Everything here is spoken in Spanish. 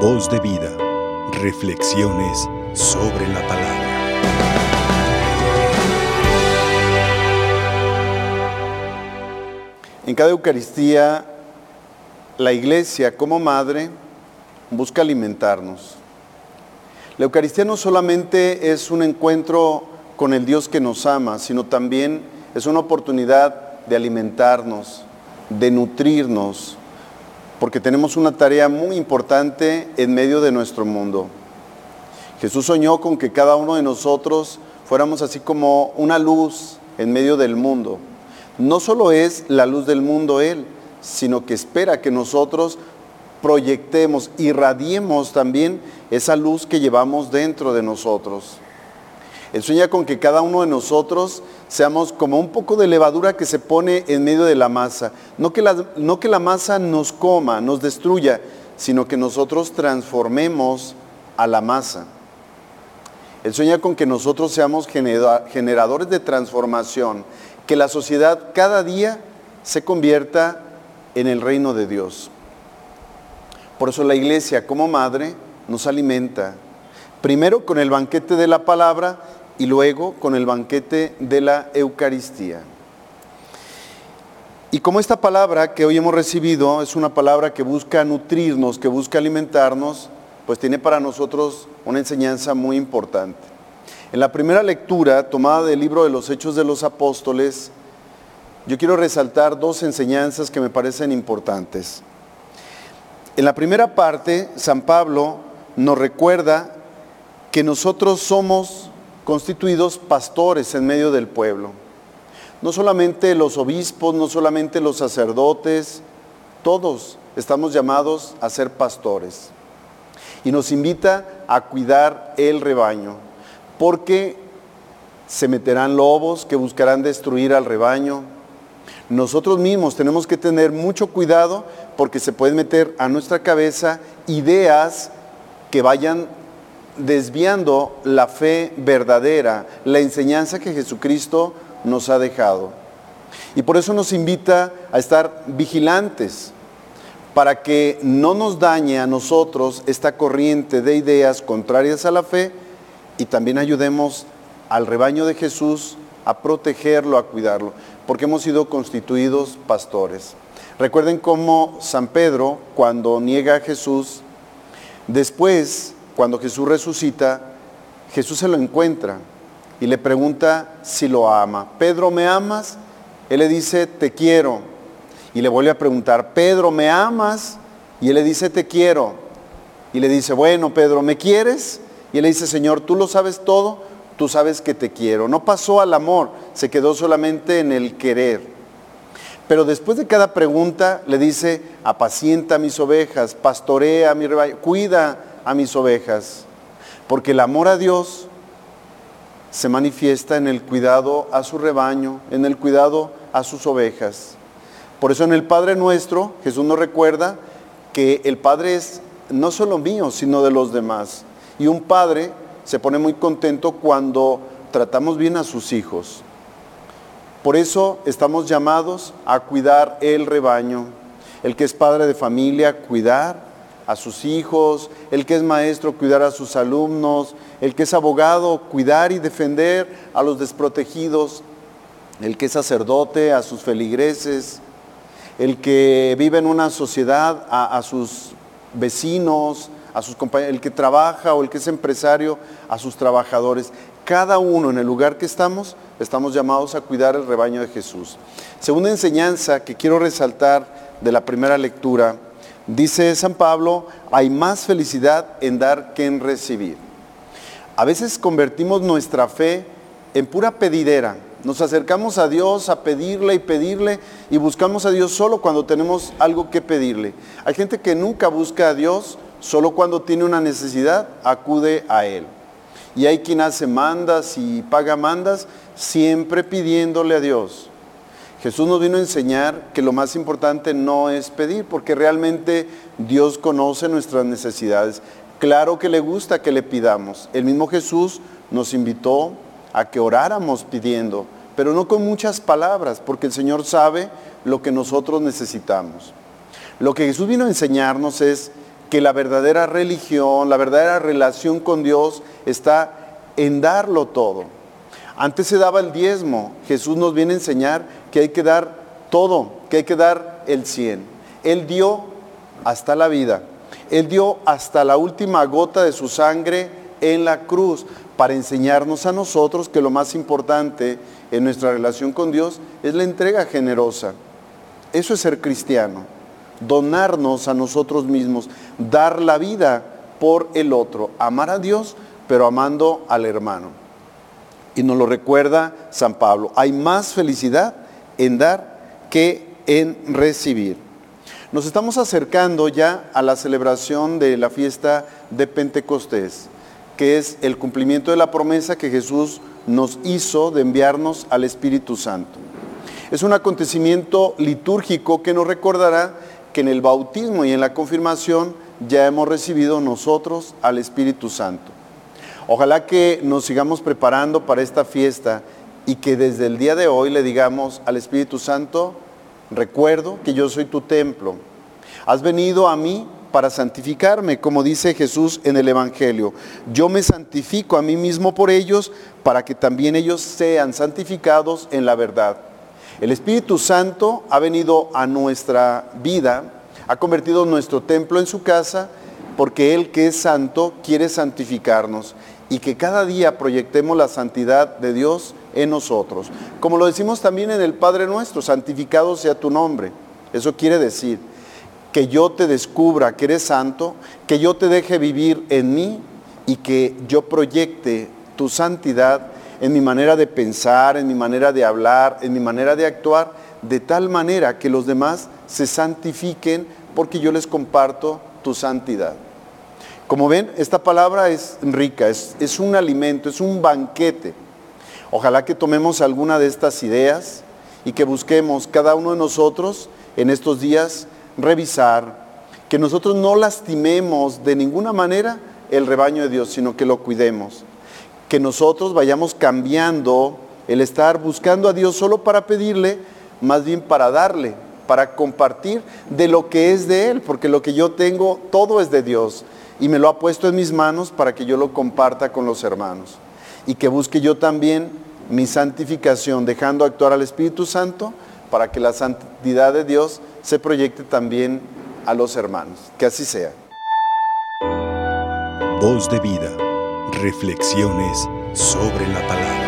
Voz de vida. Reflexiones sobre la palabra. En cada Eucaristía, la Iglesia como madre busca alimentarnos. La Eucaristía no solamente es un encuentro con el Dios que nos ama, sino también es una oportunidad de alimentarnos, de nutrirnos, porque tenemos una tarea muy importante en medio de nuestro mundo. Jesús soñó con que cada uno de nosotros fuéramos así como una luz en medio del mundo. No solo es la luz del mundo Él, sino que espera que nosotros proyectemos, irradiemos también esa luz que llevamos dentro de nosotros. Él sueña con que cada uno de nosotros seamos como un poco de levadura que se pone en medio de la masa. No que la, no que la masa nos coma, nos destruya, sino que nosotros transformemos a la masa. Él sueña con que nosotros seamos generadores de transformación, que la sociedad cada día se convierta en el reino de Dios. Por eso la iglesia como madre nos alimenta, primero con el banquete de la palabra y luego con el banquete de la Eucaristía. Y como esta palabra que hoy hemos recibido es una palabra que busca nutrirnos, que busca alimentarnos, pues tiene para nosotros una enseñanza muy importante. En la primera lectura, tomada del libro de los Hechos de los Apóstoles, yo quiero resaltar dos enseñanzas que me parecen importantes. En la primera parte, San Pablo nos recuerda que nosotros somos constituidos pastores en medio del pueblo. No solamente los obispos, no solamente los sacerdotes, todos estamos llamados a ser pastores. Y nos invita a cuidar el rebaño, porque se meterán lobos que buscarán destruir al rebaño. Nosotros mismos tenemos que tener mucho cuidado porque se pueden meter a nuestra cabeza ideas que vayan desviando la fe verdadera, la enseñanza que Jesucristo nos ha dejado. Y por eso nos invita a estar vigilantes para que no nos dañe a nosotros esta corriente de ideas contrarias a la fe y también ayudemos al rebaño de Jesús a protegerlo, a cuidarlo, porque hemos sido constituidos pastores. Recuerden cómo San Pedro, cuando niega a Jesús, después cuando Jesús resucita, Jesús se lo encuentra y le pregunta si lo ama. Pedro, ¿me amas? Él le dice, te quiero. Y le vuelve a preguntar, Pedro, ¿me amas? Y él le dice, te quiero. Y le dice, bueno, Pedro, ¿me quieres? Y él le dice, Señor, tú lo sabes todo, tú sabes que te quiero. No pasó al amor, se quedó solamente en el querer. Pero después de cada pregunta le dice, apacienta mis ovejas, pastorea mi rebaño, cuida a mis ovejas, porque el amor a Dios se manifiesta en el cuidado a su rebaño, en el cuidado a sus ovejas. Por eso en el Padre nuestro, Jesús nos recuerda que el Padre es no solo mío, sino de los demás. Y un padre se pone muy contento cuando tratamos bien a sus hijos. Por eso estamos llamados a cuidar el rebaño. El que es padre de familia, cuidar a sus hijos, el que es maestro, cuidar a sus alumnos, el que es abogado, cuidar y defender a los desprotegidos, el que es sacerdote, a sus feligreses, el que vive en una sociedad, a, sus vecinos, a sus compañeros, el que trabaja o el que es empresario, a sus trabajadores. Cada uno en el lugar que estamos, estamos llamados a cuidar el rebaño de Jesús. Segunda enseñanza que quiero resaltar de la primera lectura Dice San Pablo, hay más felicidad en dar que en recibir. A veces convertimos nuestra fe en pura pedidera. Nos acercamos a Dios a pedirle y pedirle y buscamos a Dios solo cuando tenemos algo que pedirle. Hay gente que nunca busca a Dios, solo cuando tiene una necesidad acude a Él. Y hay quien hace mandas y paga mandas siempre pidiéndole a Dios. Jesús nos vino a enseñar que lo más importante no es pedir, porque realmente Dios conoce nuestras necesidades. Claro que le gusta que le pidamos. El mismo Jesús nos invitó a que oráramos pidiendo, pero no con muchas palabras, porque el Señor sabe lo que nosotros necesitamos. Lo que Jesús vino a enseñarnos es que la verdadera religión, la verdadera relación con Dios está en darlo todo. Antes se daba el diezmo, Jesús nos viene a enseñar que hay que dar todo, que hay que dar el cien. Él dio hasta la vida, Él dio hasta la última gota de su sangre en la cruz para enseñarnos a nosotros que lo más importante en nuestra relación con Dios es la entrega generosa. Eso es ser cristiano, donarnos a nosotros mismos, dar la vida por el otro, amar a Dios, pero amando al hermano. Y nos lo recuerda San Pablo, hay más felicidad en dar que en recibir. Nos estamos acercando ya a la celebración de la fiesta de Pentecostés, que es el cumplimiento de la promesa que Jesús nos hizo de enviarnos al Espíritu Santo. Es un acontecimiento litúrgico que nos recordará que en el bautismo y en la confirmación ya hemos recibido nosotros al Espíritu Santo. Ojalá que nos sigamos preparando para esta fiesta y que desde el día de hoy le digamos al Espíritu Santo, recuerdo que yo soy tu templo. Has venido a mí para santificarme, como dice Jesús en el Evangelio. Yo me santifico a mí mismo por ellos, para que también ellos sean santificados en la verdad. El Espíritu Santo ha venido a nuestra vida, ha convertido nuestro templo en su casa, porque Él que es santo quiere santificarnos y que cada día proyectemos la santidad de Dios en nosotros. Como lo decimos también en el Padre nuestro, santificado sea tu nombre. Eso quiere decir que yo te descubra que eres santo, que yo te deje vivir en mí y que yo proyecte tu santidad en mi manera de pensar, en mi manera de hablar, en mi manera de actuar, de tal manera que los demás se santifiquen porque yo les comparto tu santidad. Como ven, esta palabra es rica, es, un alimento, es un banquete. Ojalá que tomemos alguna de estas ideas y que busquemos cada uno de nosotros en estos días revisar, que nosotros no lastimemos de ninguna manera el rebaño de Dios, sino que lo cuidemos. Que nosotros vayamos cambiando el estar buscando a Dios solo para pedirle, más bien para darle, para compartir de lo que es de Él, porque lo que yo tengo, todo es de Dios. Y me lo ha puesto en mis manos para que yo lo comparta con los hermanos. Y que busque yo también mi santificación, dejando actuar al Espíritu Santo para que la santidad de Dios se proyecte también a los hermanos. Que así sea. Voz de vida. Reflexiones sobre la palabra.